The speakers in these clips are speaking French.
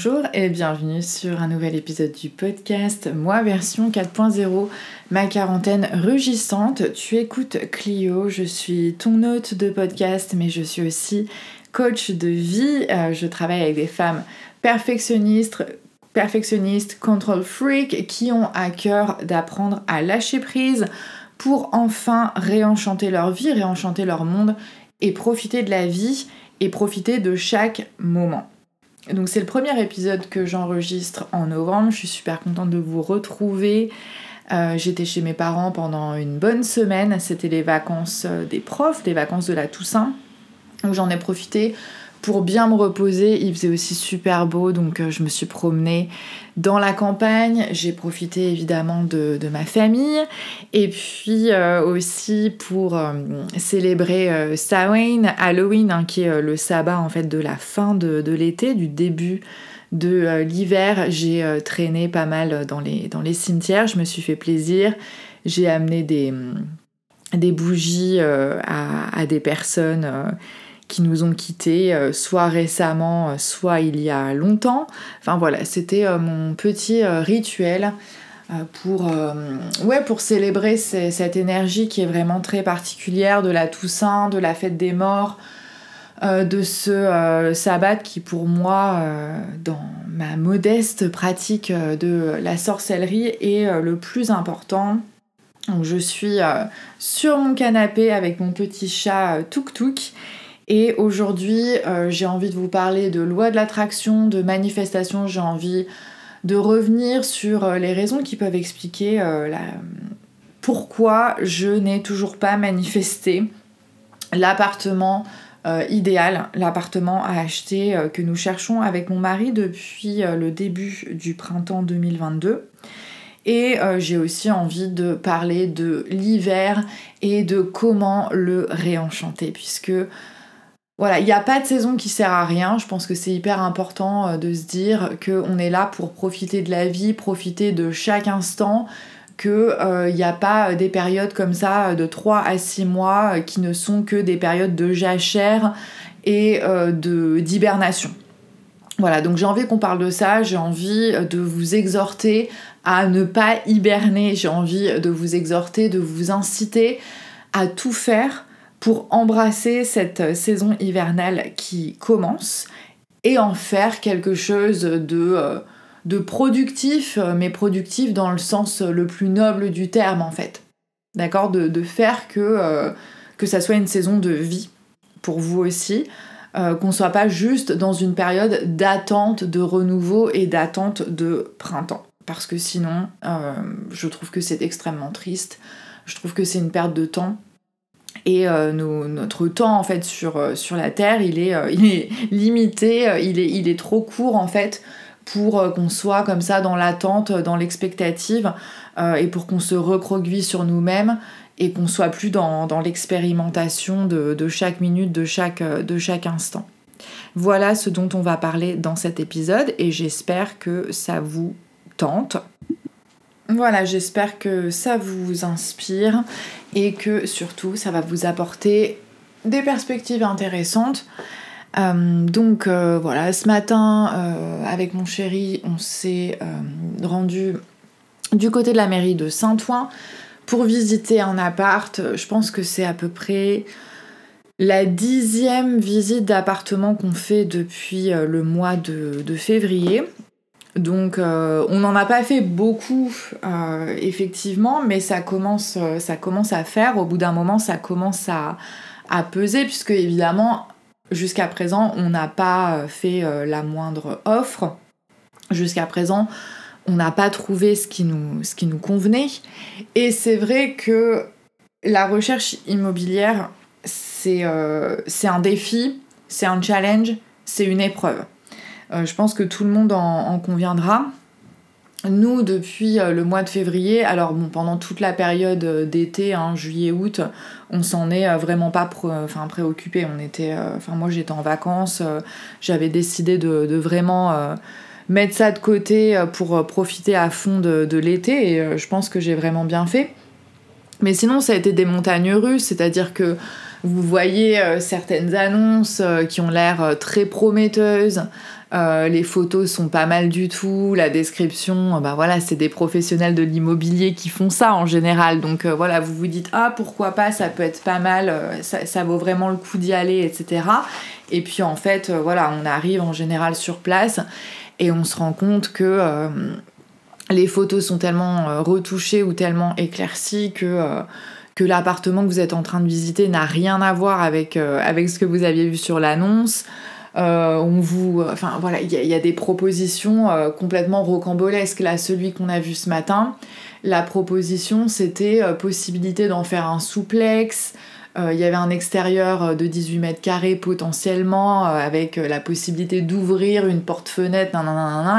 Bonjour et bienvenue sur un nouvel épisode du podcast Moi version 4.0, ma quarantaine rugissante. Tu écoutes Clio, je suis ton hôte de podcast mais je suis aussi coach de vie. Euh, je travaille avec des femmes perfectionnistes, perfectionnistes, control freak qui ont à cœur d'apprendre à lâcher prise pour enfin réenchanter leur vie, réenchanter leur monde et profiter de la vie et profiter de chaque moment. Donc c'est le premier épisode que j'enregistre en novembre. Je suis super contente de vous retrouver. Euh, j'étais chez mes parents pendant une bonne semaine. C'était les vacances euh, des profs, les vacances de la Toussaint. Donc j'en ai profité pour bien me reposer. Il faisait aussi super beau, donc euh, je me suis promenée dans la campagne. J'ai profité évidemment de, ma famille. Et puis euh, aussi pour euh, célébrer Halloween, hein, qui est le sabbat en fait de la fin de, l'été, du début de l'hiver. J'ai traîné pas mal dans les, dans les cimetières. Je me suis fait plaisir. J'ai amené des, des bougies à, à, des personnes qui nous ont quittés, euh, soit récemment, euh, soit il y a longtemps. Enfin voilà, c'était euh, mon petit rituel pour, ouais, pour célébrer cette énergie qui est vraiment très particulière de la Toussaint, de la fête des morts, de ce sabbat qui pour moi, dans ma modeste pratique de la sorcellerie, est le plus important. Donc je suis sur mon canapé avec mon petit chat Tuk Tuk et aujourd'hui, euh, j'ai envie de vous parler de loi de l'attraction, de manifestation, j'ai envie de revenir sur euh, les raisons qui peuvent expliquer euh, pourquoi je n'ai toujours pas manifesté l'appartement idéal, l'appartement à acheter que nous cherchons avec mon mari depuis le début du printemps 2022. Et j'ai aussi envie de parler de l'hiver et de comment le réenchanter, puisque voilà, il n'y a pas de saison qui sert à rien. Je pense que c'est hyper important euh, de se dire qu'on est là pour profiter de la vie, profiter de chaque instant, qu'il n'y euh, a pas des périodes comme ça de 3 à 6 mois euh, qui ne sont que des périodes de jachère et d'hibernation. Voilà, donc j'ai envie qu'on parle de ça, j'ai envie de vous exhorter à ne pas hiberner, j'ai envie de vous exhorter, de vous inciter à tout faire pour embrasser cette saison hivernale qui commence et en faire quelque chose de, euh, de productif, mais productif dans le sens le plus noble du terme en fait. D'accord? De, faire que, euh, que ça soit une saison de vie pour vous aussi, euh, qu'on soit pas juste dans une période d'attente de renouveau et d'attente de printemps. Parce que sinon, je trouve que c'est extrêmement triste, je trouve que c'est une perte de temps et euh, notre temps en fait sur, euh, la Terre, il est, euh, limité, il est, trop court en fait pour qu'on soit comme ça dans l'attente, dans l'expectative, et pour qu'on se recroqueville sur nous-mêmes et qu'on soit plus dans, dans l'expérimentation de, chaque minute, de chaque instant. Voilà ce dont on va parler dans cet épisode et j'espère que ça vous tente. Voilà, j'espère que ça vous inspire et que surtout ça va vous apporter des perspectives intéressantes. Euh, donc euh, voilà, ce matin euh, avec mon chéri, on s'est rendu du côté de la mairie de Saint-Ouen pour visiter un appart. Je pense que c'est à peu près la dixième visite d'appartement qu'on fait depuis le mois de février. Donc euh, on n'en a pas fait beaucoup euh, effectivement, mais ça commence, euh, ça commence à faire. Au bout d'un moment, ça commence à, peser, puisque évidemment, jusqu'à présent, on n'a pas fait la moindre offre. Jusqu'à présent, on n'a pas trouvé ce qui nous, ce qui nous convenait. Et c'est vrai que la recherche immobilière, c'est un défi, c'est un challenge, c'est une épreuve. Euh, je pense que tout le monde en, conviendra. Nous, depuis euh, le mois de février, alors bon, pendant toute la période euh, d'été, hein, juillet-août, on s'en est vraiment pas enfin, préoccupé. On était, enfin moi j'étais en vacances, j'avais décidé de, vraiment mettre ça de côté pour profiter à fond de, de l'été et je pense que j'ai vraiment bien fait. Mais sinon, ça a été des montagnes russes, c'est-à-dire que vous voyez certaines annonces qui ont l'air très prometteuses, Euh, les photos sont pas mal du tout, la description, bah voilà, c'est des professionnels de l'immobilier qui font ça en général. Donc voilà, vous vous dites ah pourquoi pas, ça peut être pas mal, ça, vaut vraiment le coup d'y aller, etc. Et puis en fait, voilà, on arrive en général sur place et on se rend compte que les photos sont tellement retouchées ou tellement éclaircies que l'appartement que vous êtes en train de visiter n'a rien à voir euh, avec ce que vous aviez vu sur l'annonce. Euh, on vous, enfin voilà, il y, a des propositions euh, complètement rocambolesques. Là, celui qu'on a vu ce matin, la proposition c'était possibilité d'en faire un souplex. Il y avait un extérieur de 18 mètres carrés potentiellement, avec la possibilité d'ouvrir une porte-fenêtre,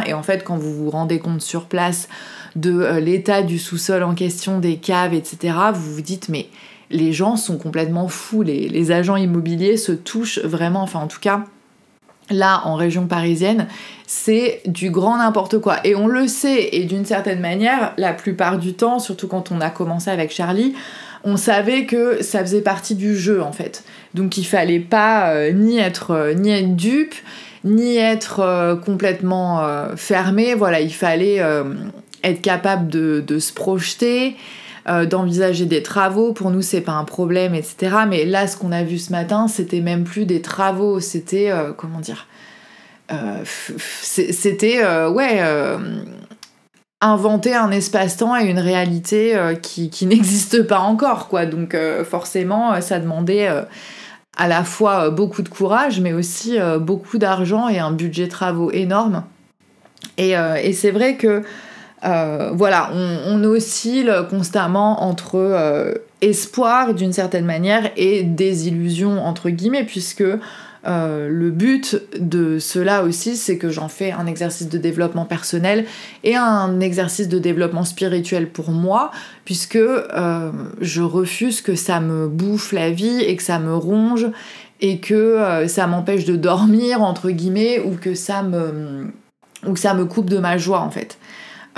et en fait, quand vous vous rendez compte sur place de euh, l'état du sous-sol en question, des caves, etc., vous vous dites mais les gens sont complètement fous, les, agents immobiliers se touchent vraiment, enfin en tout cas, là en région parisienne, c'est du grand n'importe quoi. Et on le sait, et d'une certaine manière, la plupart du temps, surtout quand on a commencé avec Charlie, on savait que ça faisait partie du jeu en fait. Donc il fallait pas euh, ni, être, euh, ni être dupe, ni être complètement fermé. Voilà, il fallait être capable de, se projeter, euh, d'envisager des travaux. Pour nous, c'est pas un problème, etc. Mais là, ce qu'on a vu ce matin, c'était même plus des travaux, c'était euh, comment dire euh, C'était ouais inventer un espace-temps et une réalité qui, qui n'existe pas encore, quoi. Donc forcément, ça demandait à la fois beaucoup de courage, mais aussi beaucoup d'argent et un budget travaux énorme. Et, et c'est vrai que euh, voilà, on, oscille constamment entre euh, espoir d'une certaine manière et désillusion entre guillemets, puisque euh, le but de cela aussi, c'est que j'en fais un exercice de développement personnel et un exercice de développement spirituel pour moi, puisque je refuse que ça me bouffe la vie et que ça me ronge et que ça m'empêche de dormir entre guillemets ou que ça me ou que ça me coupe de ma joie en fait.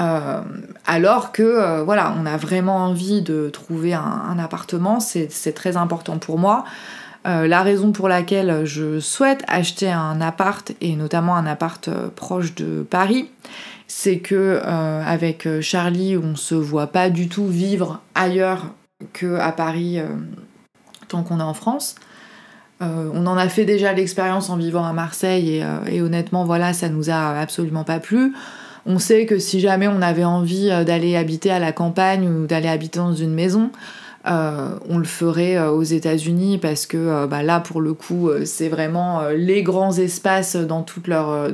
Euh, alors que euh, voilà, on a vraiment envie de trouver un, appartement, c'est très important pour moi. Euh, la raison pour laquelle je souhaite acheter un appart et notamment un appart proche de Paris, c'est que avec Charlie, on se voit pas du tout vivre ailleurs que à Paris tant qu'on est en France. on en a fait déjà l'expérience en vivant à Marseille et, et, honnêtement voilà ça nous a absolument pas plu. On sait que si jamais on avait envie euh, d'aller habiter à la campagne ou d'aller habiter dans une maison, euh, on le ferait euh, aux États-Unis parce que bah, là, pour le coup, c'est vraiment les grands espaces dans toute leur,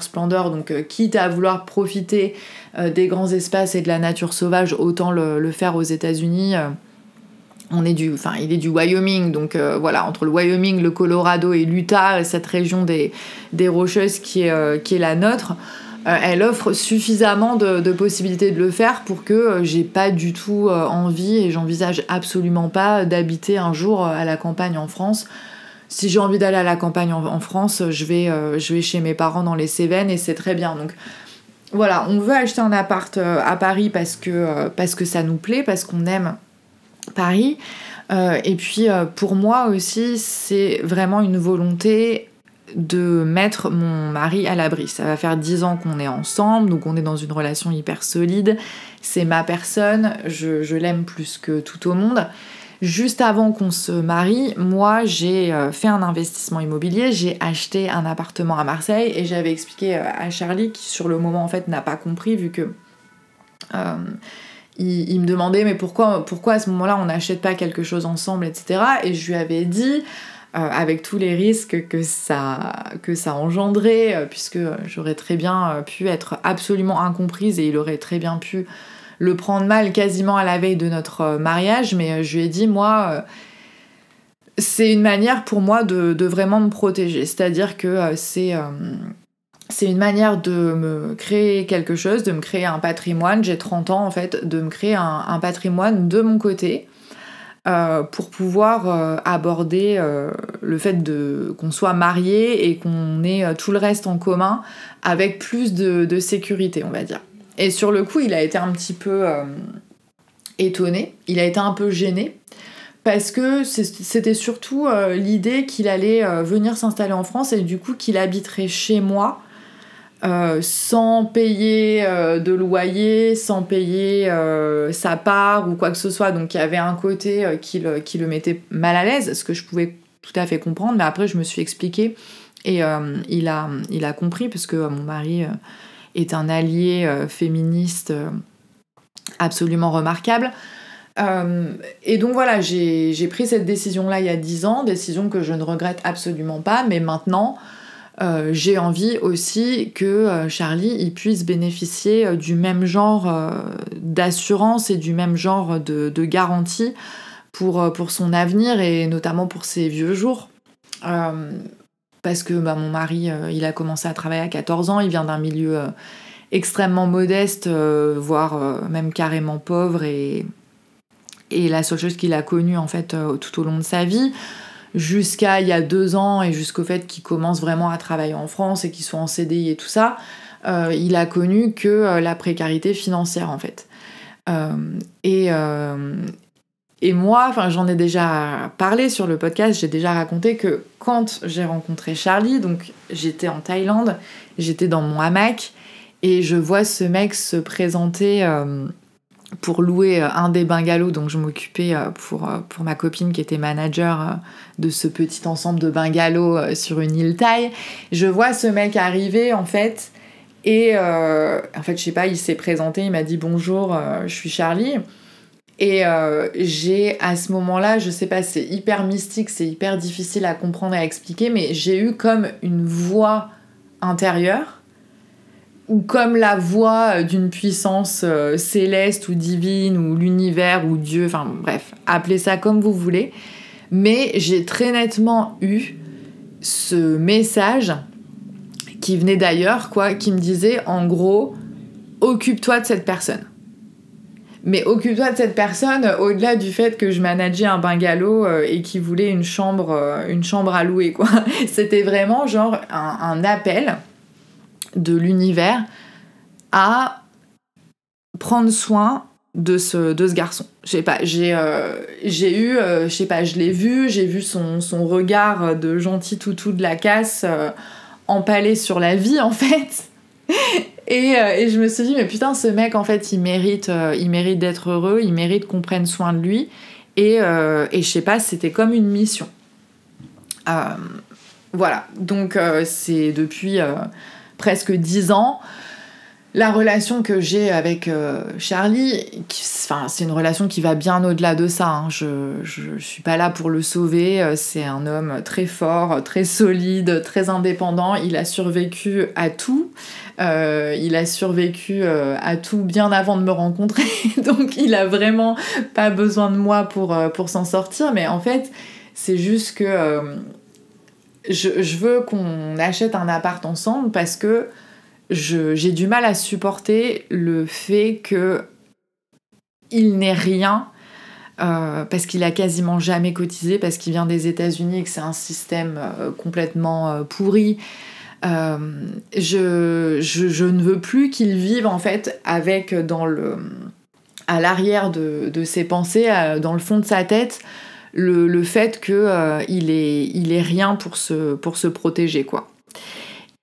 splendeur. Donc, quitte à vouloir profiter des grands espaces et de la nature sauvage, autant le, faire aux États-Unis. on est du, enfin, il est du Wyoming, donc voilà, entre le Wyoming, le Colorado et l'Utah, cette région des, Rocheuses qui est la nôtre. Euh, elle offre suffisamment de, possibilités de le faire pour que euh, j'ai pas du tout euh, envie et j'envisage absolument pas d'habiter un jour à la campagne en France. Si j'ai envie d'aller à la campagne en, France, je vais, je chez mes parents dans les Cévennes et c'est très bien. Donc voilà, on veut acheter un appart à Paris parce que ça nous plaît, parce qu'on aime Paris. et puis pour moi aussi, c'est vraiment une volonté de mettre mon mari à l'abri. Ça va faire dix ans qu'on est ensemble, donc on est dans une relation hyper solide. C'est ma personne, je, l'aime plus que tout au monde. Juste avant qu'on se marie, moi j'ai euh, fait un investissement immobilier, j'ai acheté un appartement à Marseille et j'avais expliqué euh, à Charlie qui sur le moment en fait n'a pas compris vu que euh, il, me demandait mais pourquoi, pourquoi à ce moment-là on n'achète pas quelque chose ensemble etc. Et je lui avais dit avec tous les risques que ça, que ça engendrait, euh, puisque j'aurais très bien euh, pu être absolument incomprise et il aurait très bien pu le prendre mal quasiment à la veille de notre mariage, mais je lui ai dit, moi, c'est une manière pour moi de, vraiment me protéger, c'est-à-dire que c'est... c'est une manière de me créer quelque chose, de me créer un patrimoine. J'ai 30 ans en fait, de me créer un patrimoine de mon côté euh, pour pouvoir euh, aborder euh, le fait de qu'on soit marié et qu'on ait tout le reste en commun avec plus de, sécurité, on va dire. Et sur le coup, il a été un petit peu étonné, il a été un peu gêné parce que c'était surtout l'idée qu'il allait venir s'installer en France et du coup qu'il habiterait chez moi sans payer de loyer, sans payer sa part ou quoi que ce soit. Donc il y avait un côté qui le, mettait mal à l'aise, ce que je pouvais tout à fait comprendre. Mais après, je me suis expliquée et il, a, compris, parce que mon mari est un allié féministe absolument remarquable. Euh, et donc voilà, j'ai pris cette décision-là il y a 10 ans, décision que je ne regrette absolument pas, mais maintenant euh, j'ai envie aussi que euh, Charlie puisse bénéficier du même genre d'assurance et du même genre de, garantie pour, son avenir et notamment pour ses vieux jours. parce que bah, mon mari, il a commencé à travailler à 14 ans, il vient d'un milieu extrêmement modeste, voire même carrément pauvre et et la seule chose qu'il a connue en fait euh, tout au long de sa vie, jusqu'à il y a deux ans et jusqu'au fait qu'il commence vraiment à travailler en France et qu'il soit en CDI et tout ça, euh, il a connu que euh, la précarité financière en fait. et, et moi, j'en ai déjà parlé sur le podcast, j'ai déjà raconté que quand j'ai rencontré Charlie, donc j'étais en Thaïlande, j'étais dans mon hamac et je vois ce mec se présenter pour louer euh, un des bungalows dont je m'occupais euh, pour, euh, pour ma copine qui était manager de ce petit ensemble de bungalows sur une île taille. Je vois ce mec arriver en fait et en fait je sais pas, il s'est présenté, il m'a dit bonjour, je suis Charlie. Et j'ai à ce moment-là, je sais pas, c'est hyper mystique, c'est hyper difficile à comprendre et à expliquer, mais j'ai eu comme une voix intérieure ou comme la voix euh, d'une puissance euh, céleste ou divine ou l'univers ou Dieu, enfin bref, appelez ça comme vous voulez. Mais j'ai très nettement eu ce message qui venait d'ailleurs, quoi, qui me disait en gros, occupe-toi de cette personne. Mais occupe-toi de cette personne au-delà du fait que je manageais un bungalow euh, et qui voulait une chambre, une chambre à louer, quoi. C'était vraiment genre un appel de l'univers à prendre soin de ce, de ce garçon. Je sais pas, j'ai euh, eu, euh, je sais pas, je l'ai vu, j'ai vu son, regard de gentil toutou de la casse euh, empalé sur la vie en fait. et, et, je me suis dit, mais putain, ce mec en fait, il mérite, il mérite d'être heureux, il mérite qu'on prenne soin de lui. Et, et je sais pas, c'était comme une mission. voilà, donc c'est depuis presque dix ans. La relation que j'ai avec euh, Charlie, c'est une relation qui va bien au-delà de ça. Hein. Je, ne suis pas là pour le sauver. Euh, c'est un homme très fort, très solide, très indépendant. Il a survécu à tout. Euh, il a survécu à tout bien avant de me rencontrer. Donc il a vraiment pas besoin de moi pour, pour s'en sortir. Mais en fait, c'est juste que je, veux qu'on achète un appart ensemble parce que j'ai du mal à supporter le fait que il n'ait rien euh, parce qu'il a quasiment jamais cotisé, parce qu'il vient des États-Unis et que c'est un système euh, complètement euh, pourri. Je, ne veux plus qu'il vive en fait avec dans le à l'arrière de, ses pensées, dans le fond de sa tête, le, fait qu'il euh, est, il est rien pour se, pour se protéger, quoi.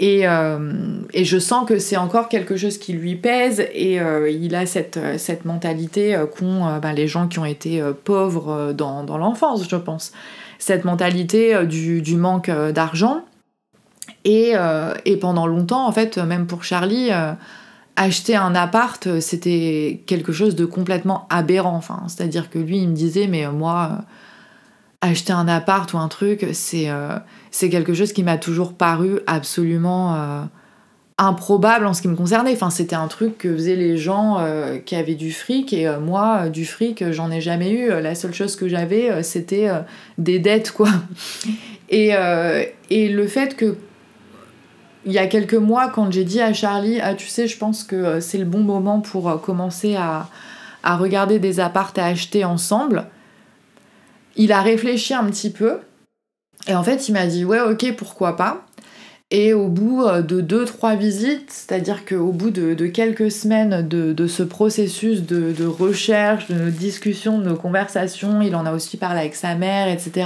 Et, euh, et, je sens que c'est encore quelque chose qui lui pèse et euh, il a cette, cette mentalité qu'ont ben, les gens qui ont été pauvres dans, dans l'enfance, je pense. Cette mentalité du, du manque d'argent. Et, et, pendant longtemps, en fait, même pour Charlie, acheter un appart, c'était quelque chose de complètement aberrant. Enfin, C'est-à-dire que lui, il me disait, mais moi acheter un appart ou un truc, c'est euh, c'est quelque chose qui m'a toujours paru absolument euh, improbable en ce qui me concernait. Enfin, c'était un truc que faisaient les gens euh, qui avaient du fric et moi, du fric, j'en ai jamais eu. La seule chose que j'avais, c'était des dettes, quoi. Et, et le fait que il y a quelques mois, quand j'ai dit à Charlie, ah tu sais, je pense que c'est le bon moment pour commencer à, à regarder des apparts à acheter ensemble, il a réfléchi un petit peu et en fait il m'a dit ouais ok pourquoi pas. Et au bout euh, de deux, trois visites, c'est-à-dire qu'au bout de, quelques semaines de, ce processus de, recherche, de nos discussions, de nos conversations, il en a aussi parlé avec sa mère, etc.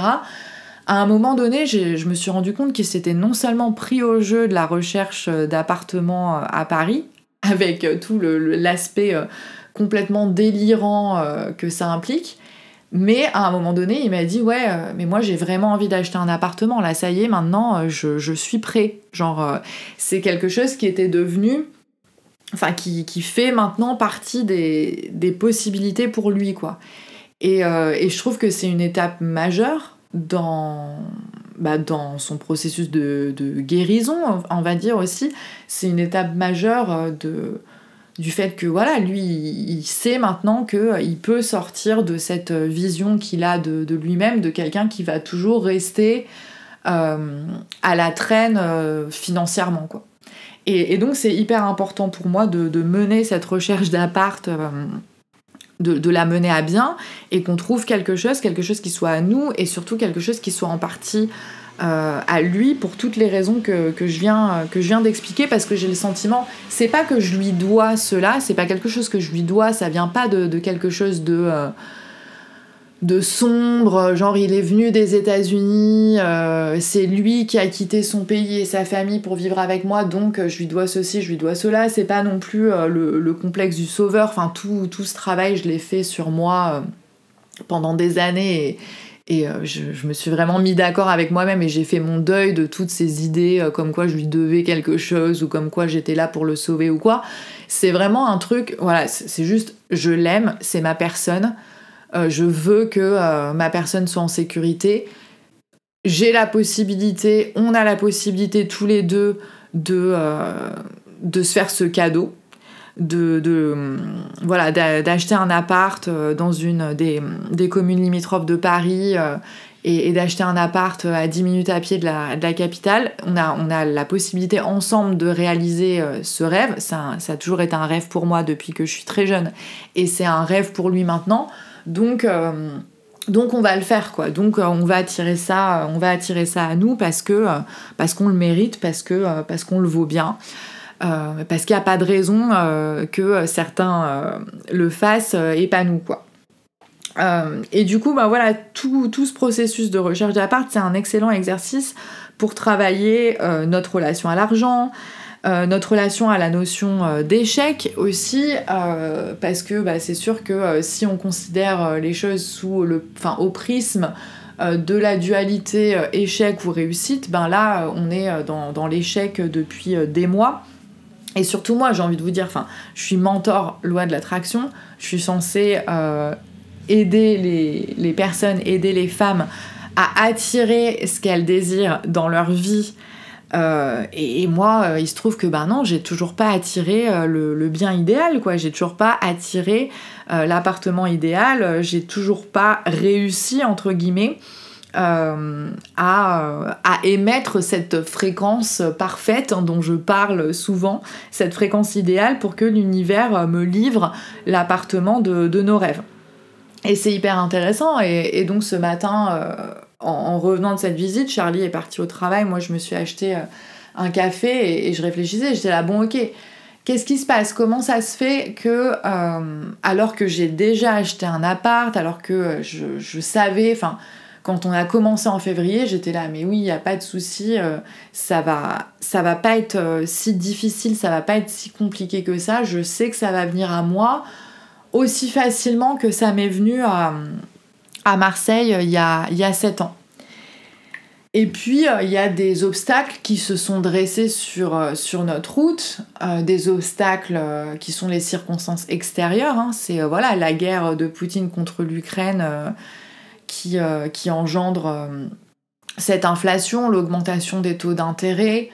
à un moment donné, je me suis rendu compte qu'il s'était non seulement pris au jeu de la recherche d'appartements à Paris, avec tout l'aspect complètement délirant que ça implique, mais à un moment donné, il m'a dit Ouais, euh, mais moi j'ai vraiment envie d'acheter un appartement. Là, ça y est, maintenant euh, je, suis prêt. Genre, euh, c'est quelque chose qui était devenu. Enfin, qui, fait maintenant partie des, possibilités pour lui, quoi. Et, je trouve que c'est une étape majeure dans, bah, dans son processus de, de, guérison, on va dire aussi. C'est une étape majeure de du fait que voilà, lui, il sait maintenant qu'il euh, peut sortir de cette euh, vision qu'il a de, lui-même, de quelqu'un qui va toujours rester euh, à la traîne financièrement. Quoi. Et, donc c'est hyper important pour moi de, mener cette recherche d'appart, de, de, la mener à bien, et qu'on trouve quelque chose, quelque chose qui soit à nous, et surtout quelque chose qui soit en partie euh, à lui pour toutes les raisons que, que je viens, d'expliquer parce que j'ai le sentiment, c'est pas que je lui dois cela, c'est pas quelque chose que je lui dois, ça vient pas de, quelque chose de, euh, de sombre, genre il est venu des États-Unis, euh, c'est lui qui a quitté son pays et sa famille pour vivre avec moi, donc je lui dois ceci, je lui dois cela, c'est pas non plus le, le, complexe du sauveur, enfin tout, tout ce travail je l'ai fait sur moi pendant des années et euh, je, me suis vraiment mis d'accord avec moi-même et j'ai fait mon deuil de toutes ces idées euh, comme quoi je lui devais quelque chose ou comme quoi j'étais là pour le sauver ou quoi. C'est vraiment un truc, voilà, c'est juste je l'aime, c'est ma personne. Euh, je veux que ma personne soit en sécurité. J'ai la possibilité, on a la possibilité tous les deux de, de se faire ce cadeau de, voilà d'acheter un appart euh, dans une des, communes limitrophes de Paris euh, et, d'acheter un appart à 10 minutes à pied de la, capitale. On a, on a la possibilité ensemble de réaliser euh, ce rêve. Ça, ça, a toujours été un rêve pour moi depuis que je suis très jeune et c'est un rêve pour lui maintenant. Donc donc on va le faire quoi. Donc on va attirer ça, on va attirer ça à nous parce que parce qu'on le mérite, parce que parce qu'on le vaut bien. Euh, parce qu'il n'y a pas de raison euh, que certains euh, le fassent et pas nous, quoi. et du coup, bah voilà, tout, tout, ce processus de recherche d'appart, c'est un excellent exercice pour travailler notre relation à l'argent, notre relation à la notion d'échec aussi, parce que bah, c'est sûr que si on considère les choses sous le, au prisme de la dualité échec ou réussite, ben là on est dans, dans l'échec depuis des mois. Et surtout moi, j'ai envie de vous dire, enfin, je suis mentor loi de l'attraction, je suis censée euh, aider les, les, personnes, aider les femmes à attirer ce qu'elles désirent dans leur vie. Euh, et, moi, euh, il se trouve que ben non, j'ai toujours pas attiré le, le, bien idéal, quoi. J'ai toujours pas attiré l'appartement idéal, j'ai toujours pas réussi entre guillemets euh, à, émettre cette fréquence parfaite hein, dont je parle souvent, cette fréquence idéale pour que l'univers me livre l'appartement de, nos rêves. Et c'est hyper intéressant. Et, donc ce matin, euh, en, revenant de cette visite, Charlie est parti au travail. Moi, je me suis acheté euh, un café et, je réfléchissais. J'étais là, bon, ok. Qu'est-ce qui se passe? Comment ça se fait que, alors que j'ai déjà acheté un appart, alors que je, je savais, enfin, quand on a commencé en février, j'étais là, mais oui, il n'y a pas de souci, euh, ça va, ça va pas être euh, si difficile, ça va pas être si compliqué que ça. Je sais que ça va venir à moi aussi facilement que ça m'est venu à, Marseille euh, il y a, il y a 7 ans. Et puis, il y a des obstacles qui se sont dressés sur, sur notre route, des obstacles qui sont les circonstances extérieures. Hein. C'est voilà, la guerre de Poutine contre l'Ukraine euh, qui, engendre euh, cette inflation, l'augmentation des taux d'intérêt,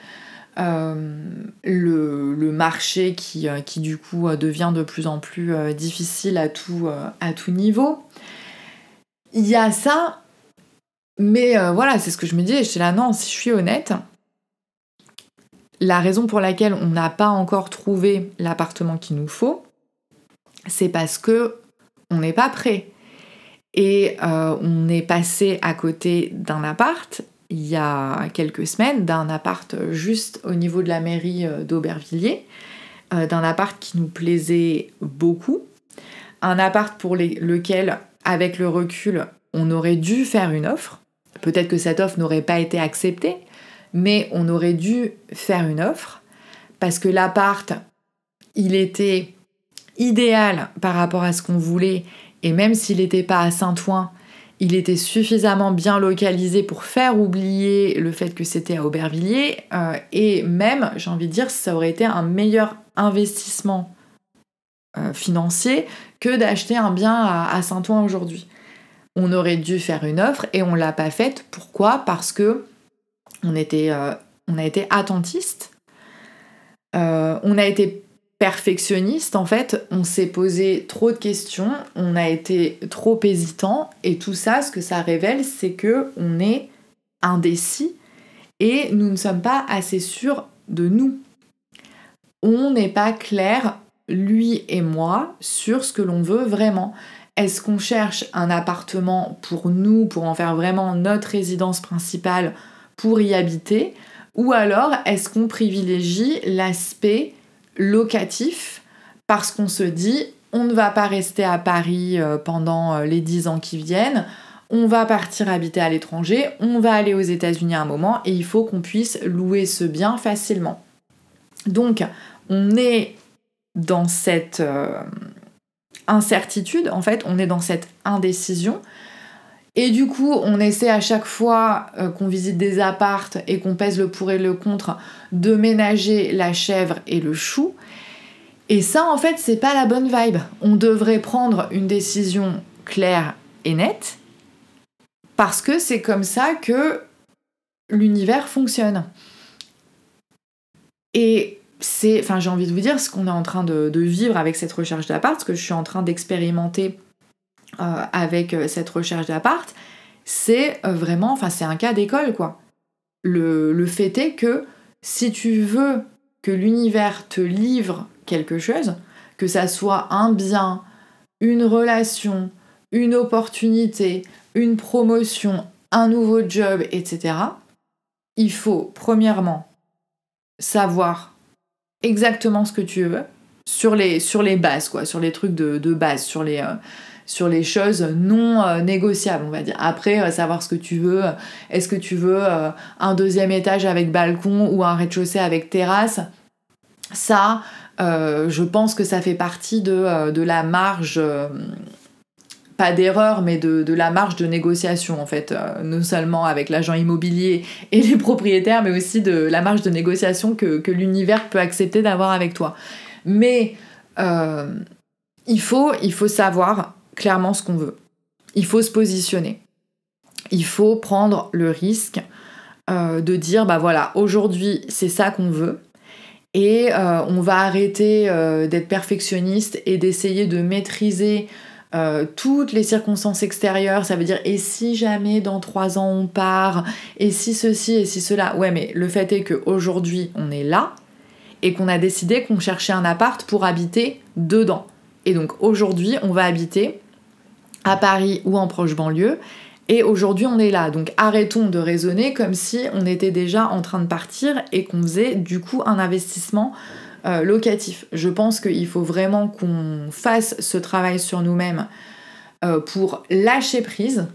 euh, le, marché qui, du coup devient de plus en plus difficile à tout, à niveau. Il y a ça, mais voilà, c'est ce que je me dis, j'étais là, non, si je suis honnête, la raison pour laquelle on n'a pas encore trouvé l'appartement qu'il nous faut, c'est parce que on n'est pas prêt. Et euh, on est passé à côté d'un appart il y a quelques semaines, d'un appart juste au niveau de la mairie euh, d'Aubervilliers, euh, d'un appart qui nous plaisait beaucoup, un appart pour lequel, avec le recul, on aurait dû faire une offre. Peut-être que cette offre n'aurait pas été acceptée, mais on aurait dû faire une offre parce que l'appart, il était idéal par rapport à ce qu'on voulait et même s'il n'était pas à Saint-Ouen, il était suffisamment bien localisé pour faire oublier le fait que c'était à Aubervilliers euh, et même, j'ai envie de dire, ça aurait été un meilleur investissement euh, financier que d'acheter un bien à, Saint-Ouen aujourd'hui. On aurait dû faire une offre et on l'a pas faite. Pourquoi? Parce que on, était, euh, on a été attentiste, on a été perfectionniste, en fait, on s'est posé trop de questions, on a été trop hésitant, et tout ça, ce que ça révèle, c'est que on est indécis et nous ne sommes pas assez sûrs de nous. On n'est pas clair, lui et moi, sur ce que l'on veut vraiment. Est-ce qu'on cherche un appartement pour nous, pour en faire vraiment notre résidence principale, pour y habiter? Ou alors est-ce qu'on privilégie l'aspect locatif parce qu'on se dit on ne va pas rester à Paris euh, pendant euh, les 10 ans qui viennent, on va partir habiter à l'étranger, on va aller aux États-Unis à un moment et il faut qu'on puisse louer ce bien facilement. Donc on est dans cette euh, incertitude, en fait, on est dans cette indécision. Et du coup, on essaie à chaque fois qu'on visite des appartes et qu'on pèse le pour et le contre de ménager la chèvre et le chou. Et ça, en fait, c'est pas la bonne vibe. On devrait prendre une décision claire et nette parce que c'est comme ça que l'univers fonctionne. Et c'est, enfin, j'ai envie de vous dire ce qu'on est en train de, vivre avec cette recherche d'appart, ce que je suis en train d'expérimenter euh, avec euh, cette recherche d'appart, c'est euh, vraiment, enfin, c'est un cas d'école, quoi. Le, le fait est que si tu veux que l'univers te livre quelque chose, que ça soit un bien, une relation, une opportunité, une promotion, un nouveau job, etc., il faut premièrement savoir exactement ce que tu veux sur les, sur les bases, quoi, sur les trucs de, base, sur les, sur les choses non euh, négociables, on va dire. Après, euh, savoir ce que tu veux. Est-ce que tu veux un deuxième étage avec balcon ou un rez-de-chaussée avec terrasse Ça, je pense que ça fait partie de, la marge pas d'erreur, mais de, la marge de négociation, en fait, non seulement avec l'agent immobilier et les propriétaires, mais aussi de la marge de négociation que, l'univers peut accepter d'avoir avec toi. Mais il faut savoir clairement ce qu'on veut. Il faut se positionner. Il faut prendre le risque euh, de dire bah voilà, aujourd'hui c'est ça qu'on veut. Et euh, on va arrêter euh, d'être perfectionniste et d'essayer de maîtriser toutes les circonstances extérieures. Ça veut dire et si jamais dans trois ans on part, et si ceci, et si cela. Ouais, mais le fait est qu'aujourd'hui on est là et qu'on a décidé qu'on cherchait un appart pour habiter dedans. Et donc aujourd'hui, on va habiter à Paris ou en proche banlieue. Et aujourd'hui, on est là. Donc arrêtons de raisonner comme si on était déjà en train de partir et qu'on faisait du coup un investissement euh, locatif. Je pense qu'il faut vraiment qu'on fasse ce travail sur nous-mêmes euh, pour lâcher prise.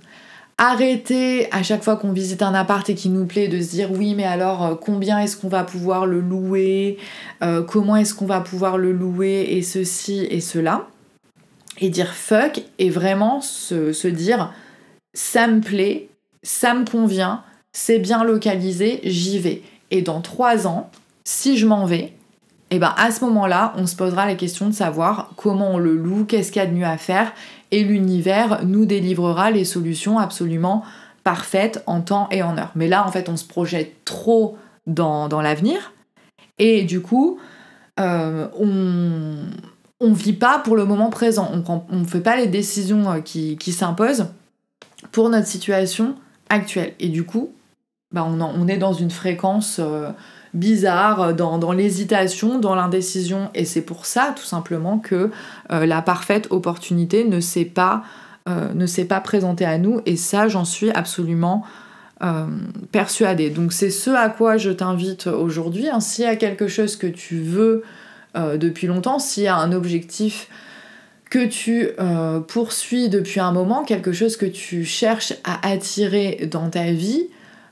Arrêter à chaque fois qu'on visite un appart et qu'il nous plaît de se dire oui mais alors euh, combien est-ce qu'on va pouvoir le louer, comment est-ce qu'on va pouvoir le louer et ceci et cela et dire fuck et vraiment se, dire ça me plaît, ça me convient, c'est bien localisé, j'y vais. Et dans trois ans, si je m'en vais, et eh ben à ce moment-là, on se posera la question de savoir comment on le loue, qu'est-ce qu'il y a de mieux à faire, et l'univers nous délivrera les solutions absolument parfaites en temps et en heure. Mais là, en fait, on se projette trop dans, l'avenir, et du coup, euh, on, on vit pas pour le moment présent. On ne fait pas les décisions euh, qui, s'imposent pour notre situation actuelle. Et du coup, bah on, est dans une fréquence euh, bizarre, dans, l'hésitation, dans l'indécision. Et c'est pour ça, tout simplement, que euh, la parfaite opportunité ne s'est pas, ne s'est pas présentée à nous. Et ça, j'en suis absolument persuadée. Donc c'est ce à quoi je t'invite aujourd'hui. S'il y a quelque chose que tu veux euh, depuis longtemps, s'il y a un objectif que tu poursuis depuis un moment, quelque chose que tu cherches à attirer dans ta vie,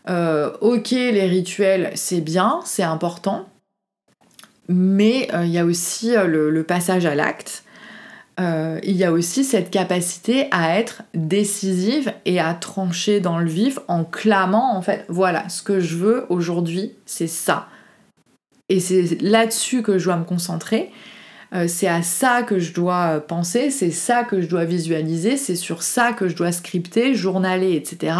ok, les rituels, c'est bien, c'est important, mais il y a aussi le passage à l'acte. Euh, il y a aussi cette capacité à être décisive et à trancher dans le vif en clamant en fait voilà ce que je veux aujourd'hui c'est ça et c'est là-dessus que je dois me concentrer euh, c'est à ça que je dois penser, c'est ça que je dois visualiser, c'est sur ça que je dois scripter, journaler, etc.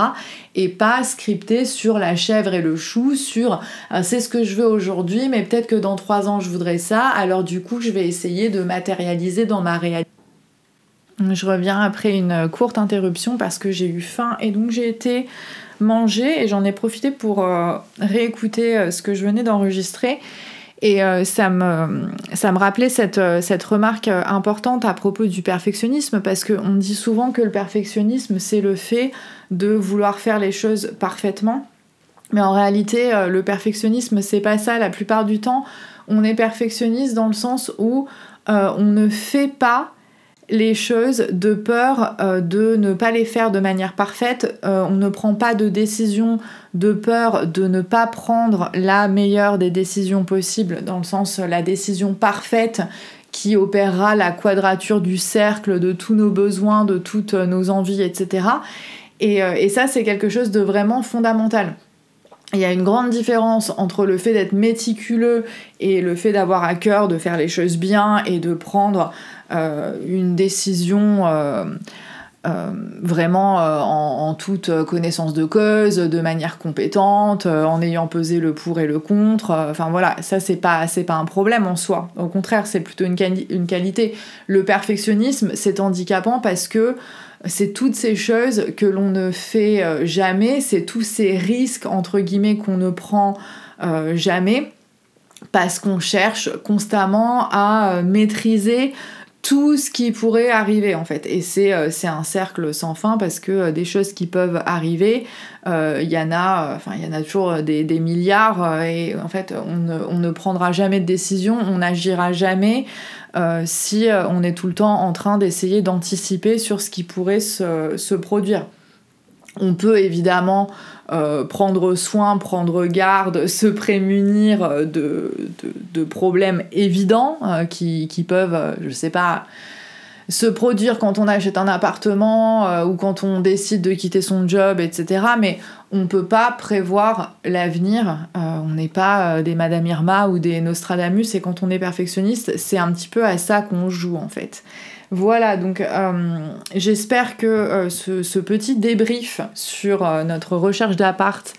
Et pas scripter sur la chèvre et le chou, sur euh, c'est ce que je veux aujourd'hui, mais peut-être que dans trois ans je voudrais ça, alors du coup je vais essayer de matérialiser dans ma réalité. Je reviens après une courte interruption parce que j'ai eu faim et donc j'ai été manger et j'en ai profité pour euh, réécouter ce que je venais d'enregistrer et euh, ça, me, rappelait cette, euh, remarque euh, importante à propos du perfectionnisme, parce qu'on dit souvent que le perfectionnisme, c'est le fait de vouloir faire les choses parfaitement. Mais en réalité, le perfectionnisme, c'est pas ça. La plupart du temps, on est perfectionniste dans le sens où on ne fait pas les choses de peur euh, de ne pas les faire de manière parfaite. Euh, on ne prend pas de décision de peur de ne pas prendre la meilleure des décisions possibles, dans le sens la décision parfaite qui opérera la quadrature du cercle de tous nos besoins, de toutes nos envies, etc. Et, euh, et ça, c'est quelque chose de vraiment fondamental. Il y a une grande différence entre le fait d'être méticuleux et le fait d'avoir à cœur de faire les choses bien et de prendre euh, une décision euh, euh, vraiment en, toute connaissance de cause, de manière compétente, en ayant pesé le pour et le contre. Enfin voilà, ça c'est pas, pas un problème en soi. Au contraire, c'est plutôt une, une qualité. Le perfectionnisme, c'est handicapant parce que c'est toutes ces choses que l'on ne fait jamais, c'est tous ces risques entre guillemets qu'on ne prend jamais parce qu'on cherche constamment à maîtriser tout ce qui pourrait arriver en fait. Et c'est euh, un cercle sans fin parce que euh, des choses qui peuvent arriver, euh, il y en a, enfin il y en a toujours des, milliards et en fait on ne, prendra jamais de décision, on n'agira jamais si on est tout le temps en train d'essayer d'anticiper sur ce qui pourrait se produire. On peut évidemment euh, prendre soin, prendre garde, se prémunir de, problèmes évidents euh, qui, peuvent, euh, je sais pas, se produire quand on achète un appartement ou quand on décide de quitter son job, etc. Mais on ne peut pas prévoir l'avenir. on n'est pas des Madame Irma ou des Nostradamus et quand on est perfectionniste, c'est un petit peu à ça qu'on joue en fait. Voilà, donc euh, j'espère que euh, ce, petit débrief sur euh, notre recherche d'appart,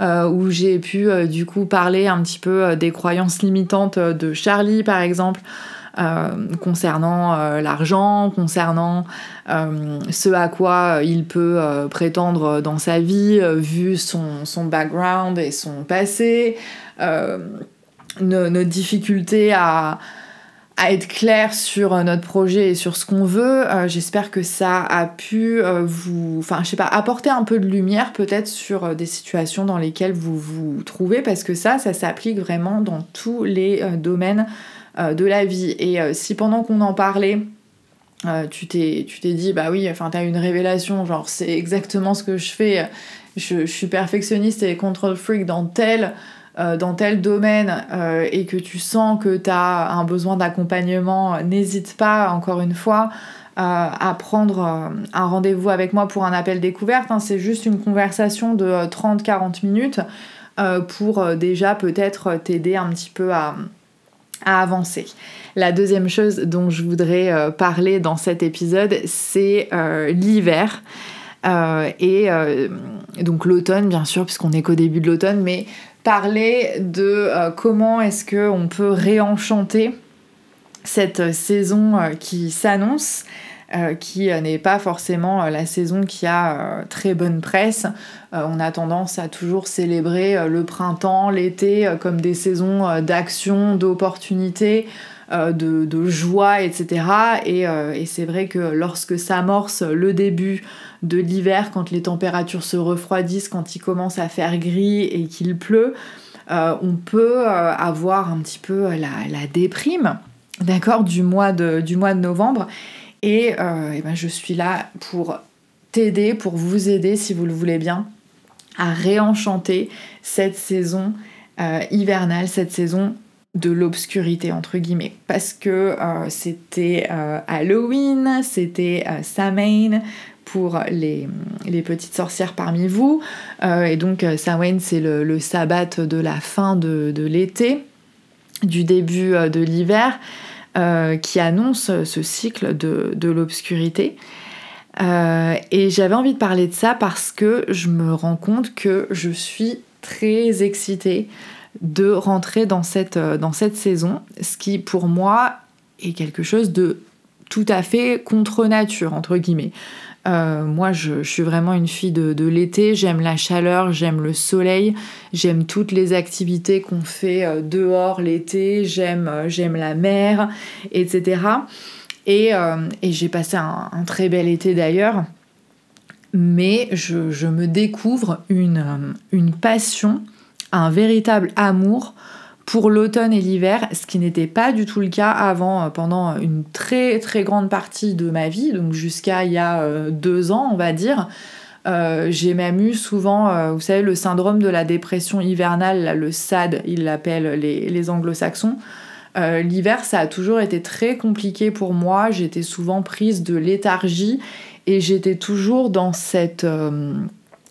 où j'ai pu du coup parler un petit peu des croyances limitantes de Charlie par exemple, concernant l'argent, concernant ce à quoi il peut prétendre dans sa vie, vu son, son, background et son passé, nos difficultés à à être clair sur euh, notre projet et sur ce qu'on veut. Euh, j'espère que ça a pu euh, vous, enfin, je sais pas, apporter un peu de lumière peut-être sur des situations dans lesquelles vous vous trouvez, parce que ça, ça s'applique vraiment dans tous les domaines de la vie. Et si pendant qu'on en parlait, tu t'es dit, bah oui, enfin, t'as une révélation, genre, c'est exactement ce que je fais, je, suis perfectionniste et control freak dans tel euh, dans tel domaine euh, et que tu sens que tu as un besoin d'accompagnement, n'hésite pas, encore une fois, euh, à prendre un rendez-vous avec moi pour un appel découverte. Hein. C'est juste une conversation de 30-40 minutes pour déjà peut-être t'aider un petit peu à, avancer. La deuxième chose dont je voudrais parler dans cet épisode, c'est l'hiver. et donc l'automne, bien sûr, puisqu'on est qu'au début de l'automne, mais parler de euh, comment est-ce qu'on peut réenchanter cette saison euh, qui s'annonce, euh, qui n'est pas forcément la saison qui a très bonne presse. on a tendance à toujours célébrer le printemps, l'été comme des saisons d'action, d'opportunités. De, joie, etc. Et, et c'est vrai que lorsque s'amorce le début de l'hiver, quand les températures se refroidissent, quand il commence à faire gris et qu'il pleut, euh, on peut euh, avoir un petit peu la, déprime, d'accord, du, mois de, du mois de novembre. Et, ben, je suis là pour t'aider, pour vous aider si vous le voulez bien, à réenchanter cette saison hivernale, cette saison de l'obscurité entre guillemets parce que c'était Halloween, c'était Samhain pour les, petites sorcières parmi vous. Euh, et donc euh, Samhain, c'est le, sabbat de la fin de, l'été, du début euh, de l'hiver, qui annonce ce cycle de, de l'obscurité. et j'avais envie de parler de ça parce que je me rends compte que je suis très excitée de rentrer dans cette, dans cette saison, ce qui pour moi est quelque chose de tout à fait contre nature, entre guillemets. Euh, moi, je, suis vraiment une fille de, l'été. J'aime la chaleur, j'aime le soleil, j'aime toutes les activités qu'on fait euh, dehors l'été. J'aime, euh, la mer, etc. Et, j'ai passé un, très bel été d'ailleurs. Mais je, me découvre une passion, un véritable amour pour l'automne et l'hiver, ce qui n'était pas du tout le cas avant, euh, pendant une très très grande partie de ma vie, donc jusqu'à il y a euh, deux ans, on va dire. Euh, j'ai même eu souvent, vous savez, le syndrome de la dépression hivernale, le SAD, ils l'appellent les anglo-saxons. L'hiver, ça a toujours été très compliqué pour moi. J'étais souvent prise de léthargie et j'étais toujours dans cette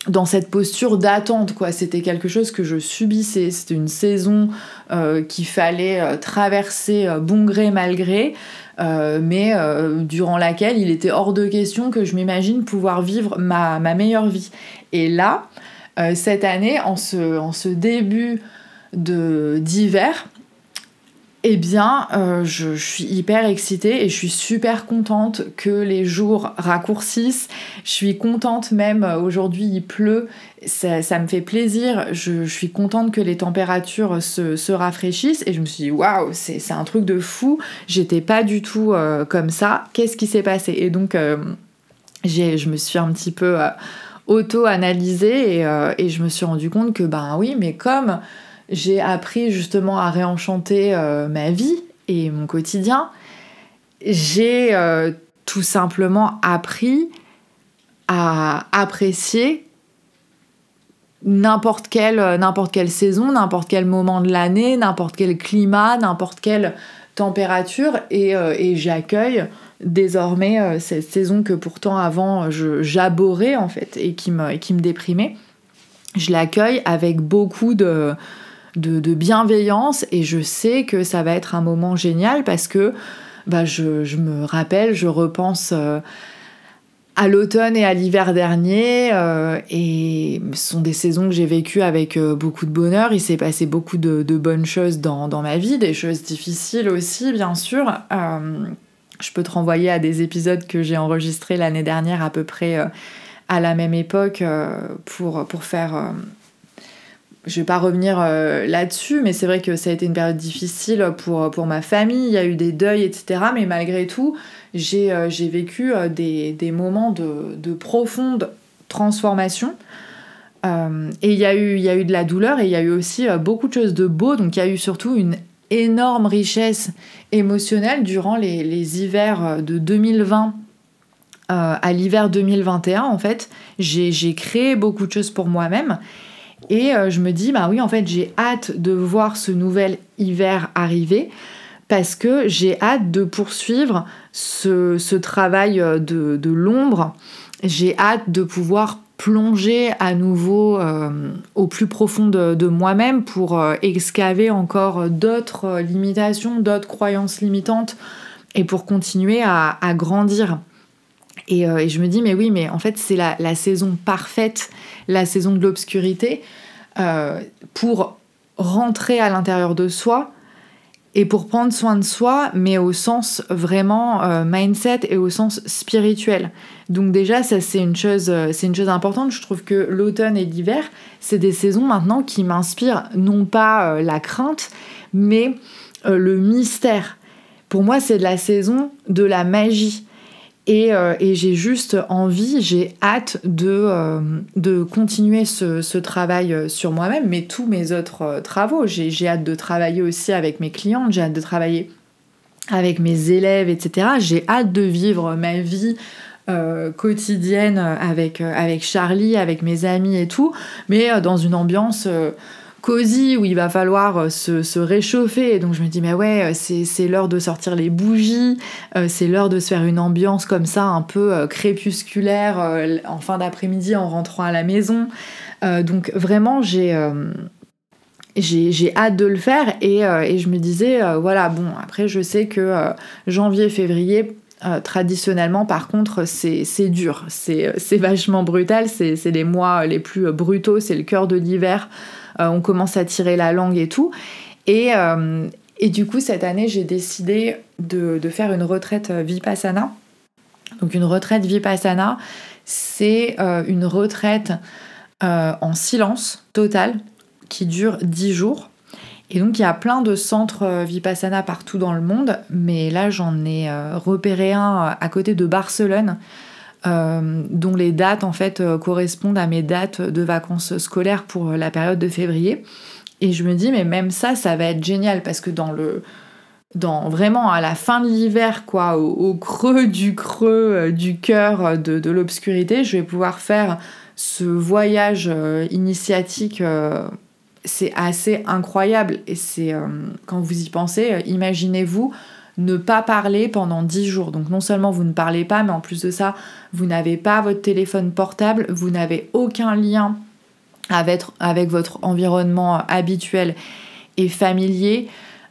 dans cette posture d'attente quoi. C'était quelque chose que je subissais. C'était une saison euh, qu'il fallait euh, traverser euh, bon gré mal gré. Mais durant laquelle il était hors de question que je m'imagine pouvoir vivre ma, meilleure vie. Et là cette année en ce début d'hiver eh bien, euh, je, suis hyper excitée et je suis super contente que les jours raccourcissent. Je suis contente même, euh, aujourd'hui il pleut, ça, me fait plaisir. Je, suis contente que les températures se, rafraîchissent et je me suis dit, waouh, c'est un truc de fou. J'étais pas du tout euh, comme ça. Qu'est-ce qui s'est passé? Et donc, je me suis un petit peu auto-analysée et, et, je me suis rendu compte que, ben oui, mais comme j'ai appris justement à réenchanter euh, ma vie et mon quotidien. J'ai euh, tout simplement appris à apprécier n'importe quelle, euh, n'importe quelle saison, n'importe quel moment de l'année, n'importe quel climat, n'importe quelle température et, j'accueille désormais cette saison que pourtant avant j'aborais en fait et qui me, et qui me déprimait. Je l'accueille avec beaucoup de, de, bienveillance et je sais que ça va être un moment génial parce que bah, je, me rappelle, je repense euh, à l'automne et à l'hiver dernier euh, et ce sont des saisons que j'ai vécues avec euh, beaucoup de bonheur. Il s'est passé beaucoup de, bonnes choses dans, ma vie, des choses difficiles aussi bien sûr. je peux te renvoyer à des épisodes que j'ai enregistrés l'année dernière à peu près à la même époque pour, pour faire je vais pas revenir euh, là-dessus, mais c'est vrai que ça a été une période difficile pour, pour ma famille, il y a eu des deuils, etc. Mais malgré tout, j'ai euh, vécu euh, des, des, moments de, de, profonde transformation. et il y, a eu, il y a eu de la douleur et il y a eu aussi beaucoup de choses de beau. Donc il y a eu surtout une énorme richesse émotionnelle durant les, les hivers de 2020 à l'hiver 2021. En fait, j'ai créé beaucoup de choses pour moi-même. Et euh, je me dis, bah oui, en fait, j'ai hâte de voir ce nouvel hiver arriver parce que j'ai hâte de poursuivre ce, travail euh, de, l'ombre. J'ai hâte de pouvoir plonger à nouveau euh, au plus profond de, moi-même pour excaver encore d'autres limitations, d'autres croyances limitantes et pour continuer à, grandir. Et, je me dis, mais oui, mais en fait, c'est la saison parfaite la saison de l'obscurité, euh, pour rentrer à l'intérieur de soi et pour prendre soin de soi, mais au sens vraiment euh, mindset et au sens spirituel. Donc déjà, ça c'est une chose, euh, c'est une chose importante. Je trouve que l'automne et l'hiver, c'est des saisons maintenant qui m'inspirent non pas la crainte, mais le mystère. Pour moi, c'est de la saison de la magie. Euh, et, j'ai juste envie, j'ai hâte de, euh, de continuer ce, travail euh, sur moi-même, mais tous mes autres travaux. J'ai hâte de travailler aussi avec mes clientes, j'ai hâte de travailler avec mes élèves, etc. J'ai hâte de vivre ma vie quotidienne avec, avec Charlie, avec mes amis et tout, mais dans une ambiance cosy où il va falloir euh, se, réchauffer. Et donc je me dis, mais ouais, euh, c'est l'heure de sortir les bougies, euh, c'est l'heure de se faire une ambiance comme ça, un peu crépusculaire en fin d'après-midi en rentrant à la maison. donc vraiment, j'ai. j'ai hâte de le faire et, je me disais, voilà, bon, après je sais que janvier, février, traditionnellement, par contre, c'est dur, c'est vachement brutal, c'est les mois les plus brutaux, c'est le cœur de l'hiver. Euh, on commence à tirer la langue et tout. Et, euh, et du coup, cette année, j'ai décidé de, faire une retraite euh, Vipassana. Donc une retraite Vipassana, c'est une retraite en silence total qui dure 10 jours. Et donc il y a plein de centres Vipassana partout dans le monde, mais là j'en ai repéré un à côté de Barcelone euh, dont les dates en fait euh, correspondent à mes dates de vacances scolaires pour la période de février. Et je me dis mais même ça, ça va être génial parce que dans le dans vraiment à la fin de l'hiver, quoi, au, creux du creux euh, du cœur de, l'obscurité, je vais pouvoir faire ce voyage initiatique. c'est assez incroyable et c'est quand vous y pensez, imaginez-vous ne pas parler pendant 10 jours. Donc non seulement vous ne parlez pas, mais en plus de ça, vous n'avez pas votre téléphone portable, vous n'avez aucun lien avec, votre environnement habituel et familier,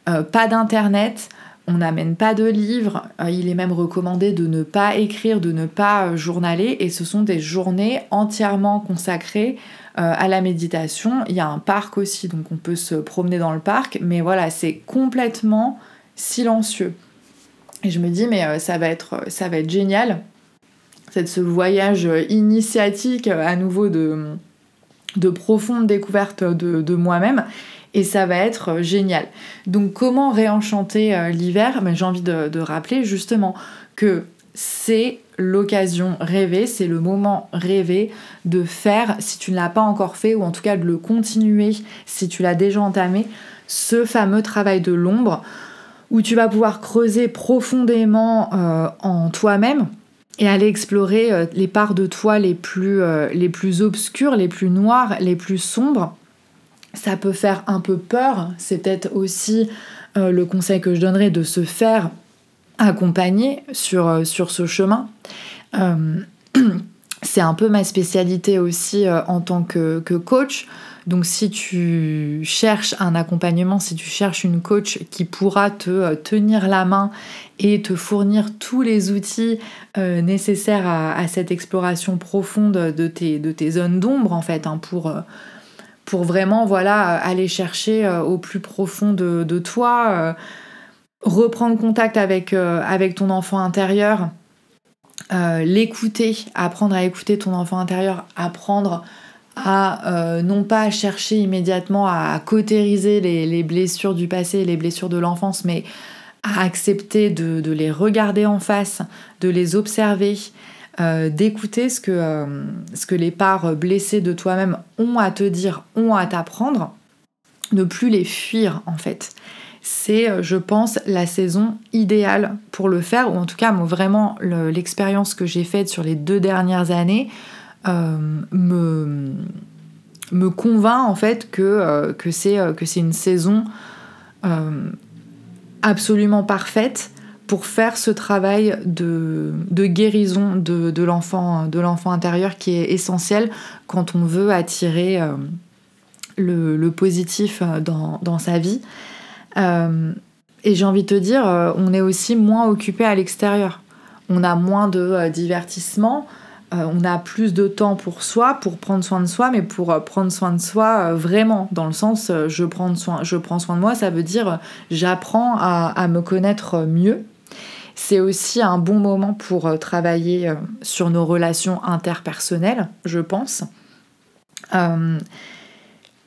euh, pas d'internet. On n'amène pas de livres, euh, il est même recommandé de ne pas écrire, de ne pas euh, journaler, et ce sont des journées entièrement consacrées à la méditation. Il y a un parc aussi, donc on peut se promener dans le parc, mais voilà, c'est complètement silencieux. Et je me dis, mais euh, ça va être, génial. C'est ce voyage initiatique à nouveau de, de profonde découverte de, moi-même. Et ça va être génial. Donc comment réenchanter euh, l'hiver? Ben, J'ai envie de, de rappeler justement que c'est l'occasion rêvée, c'est le moment rêvé de faire, si tu ne l'as pas encore fait, ou en tout cas de le continuer si tu l'as déjà entamé, ce fameux travail de l'ombre où tu vas pouvoir creuser profondément euh, en toi-même et aller explorer euh, les parts de toi les plus, euh, les plus obscures, les plus noires, les plus sombres. Ça peut faire un peu peur, c'est peut-être aussi le conseil que je donnerais de se faire accompagner sur ce chemin. c'est un peu ma spécialité aussi en tant que, coach. Donc si tu cherches un accompagnement, si tu cherches une coach qui pourra te euh, tenir la main et te fournir tous les outils euh, nécessaires à, cette exploration profonde de tes, zones d'ombre en fait, hein, pour, euh, vraiment voilà, aller chercher au plus profond de, toi, reprendre contact avec ton enfant intérieur, l'écouter, apprendre à écouter ton enfant intérieur, apprendre à euh, non pas chercher immédiatement à cautériser les, blessures du passé, les blessures de l'enfance, mais à accepter de, les regarder en face, de les observer, euh, d'écouter ce, euh, ce que les parts blessées de toi-même ont à te dire, ont à t'apprendre, ne plus les fuir en fait. C'est, je pense, la saison idéale pour le faire, ou en tout cas, vraiment, l'expérience que j'ai faite sur les deux dernières années, euh, me, me convainc en fait que, euh, c'est euh, une saison absolument parfaite pour faire ce travail de, guérison de, de l'enfant intérieur qui est essentiel quand on veut attirer le, positif dans, sa vie. Et j'ai envie de te dire, on est aussi moins occupé à l'extérieur. On a moins de divertissement, euh, on a plus de temps pour soi, pour prendre soin de soi, mais pour euh, prendre soin de soi euh, vraiment, dans le sens je prends soin, je prends soin de moi, ça veut dire j'apprends à, me connaître mieux. C'est aussi un bon moment pour travailler sur nos relations interpersonnelles, je pense.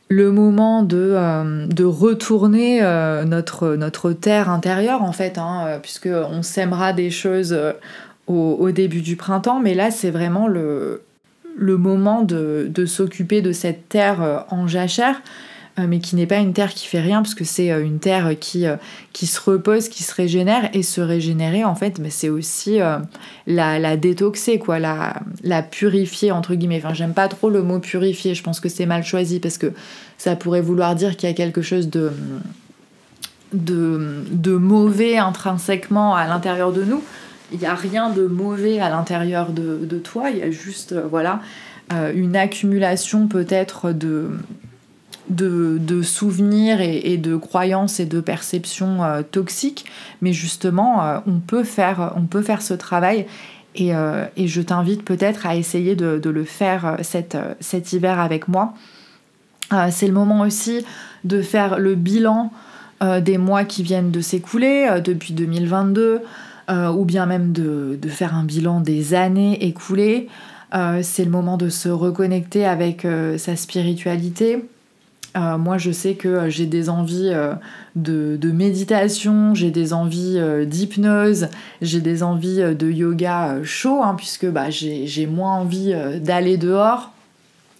Le moment de, retourner notre, notre terre intérieure, en fait, hein, puisque on sèmera des choses au, début du printemps, mais là c'est vraiment le, moment de, s'occuper de cette terre euh, en jachère. Euh, mais qui n'est pas une terre qui fait rien, parce que c'est euh, une terre qui, euh, qui se repose, qui se régénère, et se régénérer, en fait, c'est aussi la, la, détoxer, quoi, la, purifier, entre guillemets. Enfin, j'aime pas trop le mot purifier, je pense que c'est mal choisi, parce que ça pourrait vouloir dire qu'il y a quelque chose de mauvais intrinsèquement à l'intérieur de nous. Il n'y a rien de mauvais à l'intérieur de, de, toi, il y a juste, voilà, une accumulation peut-être de de, souvenirs et, de croyances et de perceptions euh, toxiques, mais justement, euh, on, peut faire, on peut faire ce travail et, euh, je t'invite peut-être à essayer de, le faire cet, cet hiver avec moi. C'est le moment aussi de faire le bilan des mois qui viennent de s'écouler depuis 2022, ou bien même de, de, faire un bilan des années écoulées. C'est le moment de se reconnecter avec sa spiritualité, euh, moi, je sais que euh, j'ai des envies euh, de, méditation, j'ai des envies d'hypnose, j'ai des envies de yoga chaud, hein, puisque bah, j'ai moins envie d'aller dehors,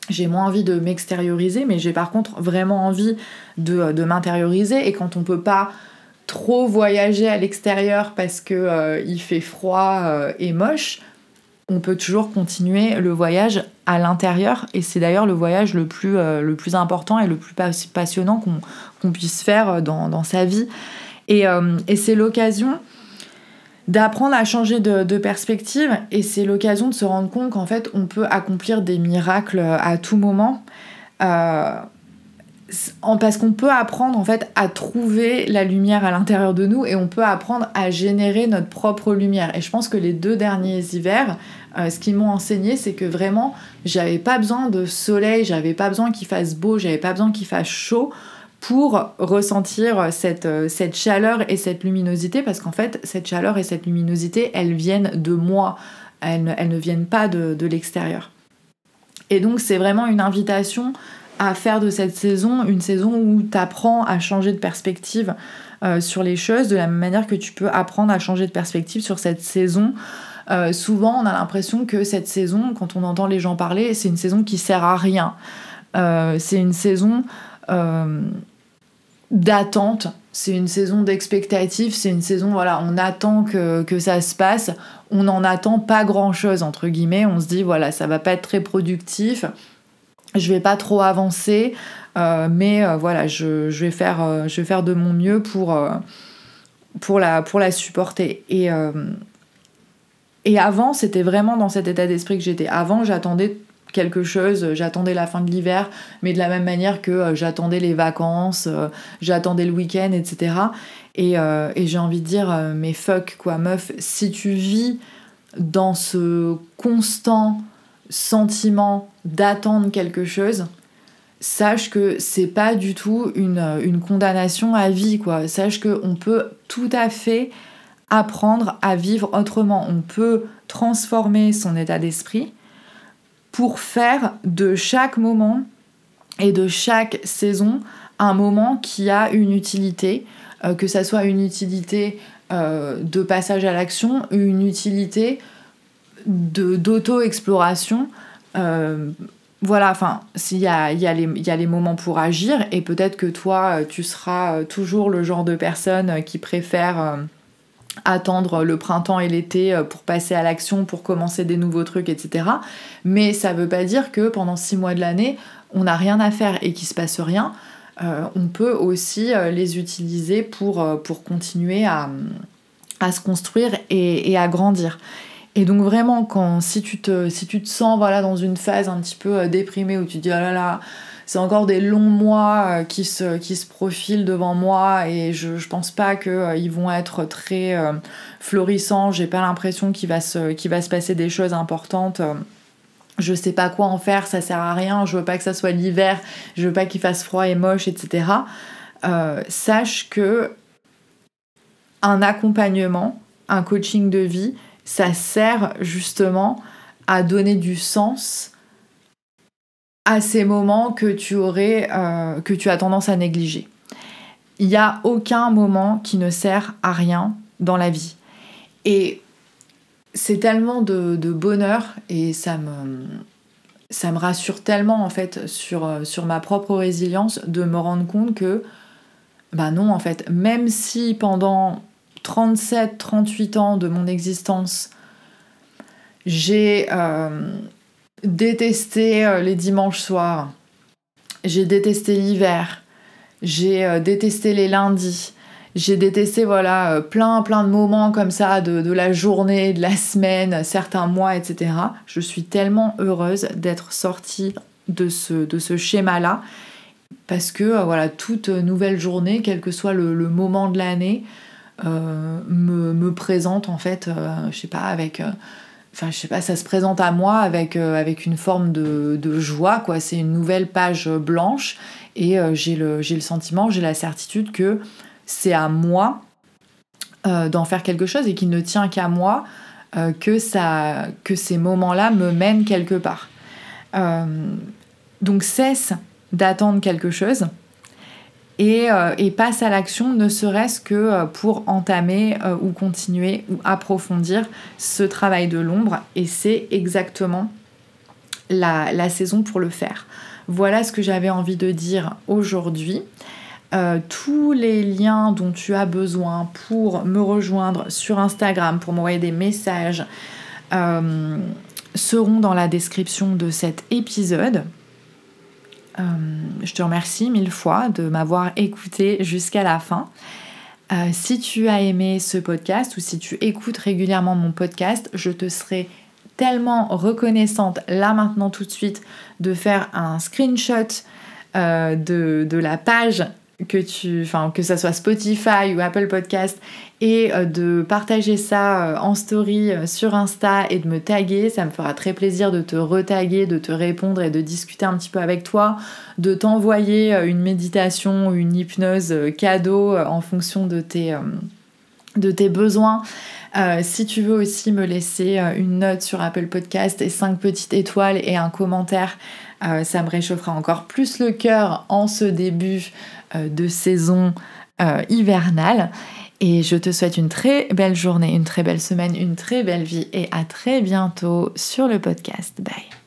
j'ai moins envie de m'extérioriser, mais j'ai par contre vraiment envie de, de m'intérioriser. Et quand on peut pas trop voyager à l'extérieur parce que il fait froid et moche, on peut toujours continuer le voyage à l'intérieur et c'est d'ailleurs le voyage le plus, euh, important et le plus passionnant qu'on puisse faire dans, sa vie. Euh, et, c'est l'occasion d'apprendre à changer de, perspective et c'est l'occasion de se rendre compte qu'en fait on peut accomplir des miracles à tout moment. Euh, parce qu'on peut apprendre à trouver la lumière à l'intérieur de nous et on peut apprendre à générer notre propre lumière. Et je pense que les deux derniers hivers, euh, ce qu'ils m'ont enseigné, c'est que vraiment, j'avais pas besoin de soleil, j'avais pas besoin qu'il fasse beau, j'avais pas besoin qu'il fasse chaud pour ressentir cette, euh, cette chaleur et cette luminosité, parce qu'en fait, cette chaleur et cette luminosité, elles viennent de moi, elles elles ne viennent pas de, de l'extérieur. Et donc, c'est vraiment une invitation à faire de cette saison une saison où tu apprends à changer de perspective euh, sur les choses, de la même manière que tu peux apprendre à changer de perspective sur cette saison. Euh, souvent, on a l'impression que cette saison, quand on entend les gens parler, c'est une saison qui sert à rien. Euh, c'est une saison d'attente, c'est une saison d'expectative, c'est une saison, voilà, on attend que, que ça se passe, on n'en attend pas grand-chose, entre guillemets, on se dit, voilà, ça va pas être très productif, je vais pas trop avancer, euh, mais euh, voilà, je, vais faire, euh, de mon mieux pour, pour, la, pour la supporter. Et, et avant, c'était vraiment dans cet état d'esprit que j'étais. Avant, j'attendais quelque chose, j'attendais la fin de l'hiver, mais de la même manière que j'attendais les vacances, j'attendais le week-end, etc. Et, j'ai envie de dire, mais fuck quoi, meuf, si tu vis dans ce constant sentiment d'attendre quelque chose, sache que c'est pas du tout une, condamnation à vie, quoi. Sache qu'on peut tout à fait apprendre à vivre autrement. On peut transformer son état d'esprit pour faire de chaque moment et de chaque saison un moment qui a une utilité, euh, que ça soit une utilité euh, de passage à l'action, une utilité d'auto-exploration. Euh, voilà, enfin, il y a, y, a les moments pour agir et peut-être que toi, tu seras toujours le genre de personne qui préfère attendre le printemps et l'été euh, pour passer à l'action, pour commencer des nouveaux trucs, etc. Mais ça veut pas dire que pendant six mois de l'année, on n'a rien à faire et qu'il se passe rien. on peut aussi les utiliser pour, continuer à, se construire et, à grandir. Et donc vraiment, quand, si, tu te, si tu te sens dans une phase un petit peu euh, déprimée où tu dis oh là là, c'est encore des longs mois euh, qui se, qui se profilent devant moi et je, je pense pas qu'ils euh, vont être très florissants, j'ai pas l'impression qu'il va, se, va se passer des choses importantes. je sais pas quoi en faire, ça sert à rien, je veux pas que ça soit l'hiver, je veux pas qu'il fasse froid et moche, etc. sache que un accompagnement, un coaching de vie, ça sert justement à donner du sens à ces moments que tu aurais, euh, que tu as tendance à négliger. Il n'y a aucun moment qui ne sert à rien dans la vie. Et c'est tellement de, bonheur et ça me, rassure tellement en fait sur, euh, sur ma propre résilience de me rendre compte que bah non en fait, même si pendant 37-38 ans de mon existence, j'ai euh, détesté euh, les dimanches soirs, j'ai détesté l'hiver, j'ai détesté les lundis, j'ai détesté voilà euh, plein plein de moments comme ça de, la journée, de la semaine, certains mois, etc. Je suis tellement heureuse d'être sortie de ce, de schéma-là parce que euh, voilà toute nouvelle journée, quel que soit le, moment de l'année, euh, me, présente en fait, je sais pas avec enfin je sais pas, ça se présente à moi avec, avec une forme de, joie, quoi. C'est une nouvelle page blanche et j'ai le, sentiment, j'ai la certitude que c'est à moi euh, d'en faire quelque chose et qu'il ne tient qu'à moi euh, que, ça, que ces moments-là me mènent quelque part. Euh, donc cesse d'attendre quelque chose et, et passe à l'action ne serait-ce que pour entamer ou continuer ou approfondir ce travail de l'ombre et c'est exactement la, saison pour le faire. Voilà ce que j'avais envie de dire aujourd'hui. Euh, tous les liens dont tu as besoin pour me rejoindre sur Instagram, pour m'envoyer des messages, euh, seront dans la description de cet épisode. Euh, je te remercie mille fois de m'avoir écouté jusqu'à la fin. si tu as aimé ce podcast ou si tu écoutes régulièrement mon podcast, je te serai tellement reconnaissante là maintenant tout de suite de faire un screenshot de, de, la page que tu, enfin que ça soit Spotify ou Apple Podcast et euh, de partager ça euh, en story euh, sur Insta et de me taguer, ça me fera très plaisir de te retaguer, de te répondre et de discuter un petit peu avec toi, de t'envoyer une méditation ou une hypnose cadeau en fonction de tes, de tes besoins. si tu veux aussi me laisser une note sur Apple Podcast et 5 petites étoiles et un commentaire, ça me réchauffera encore plus le cœur en ce début de saison euh, hivernale. Et je te souhaite une très belle journée, une très belle semaine, une très belle vie et à très bientôt sur le podcast. Bye.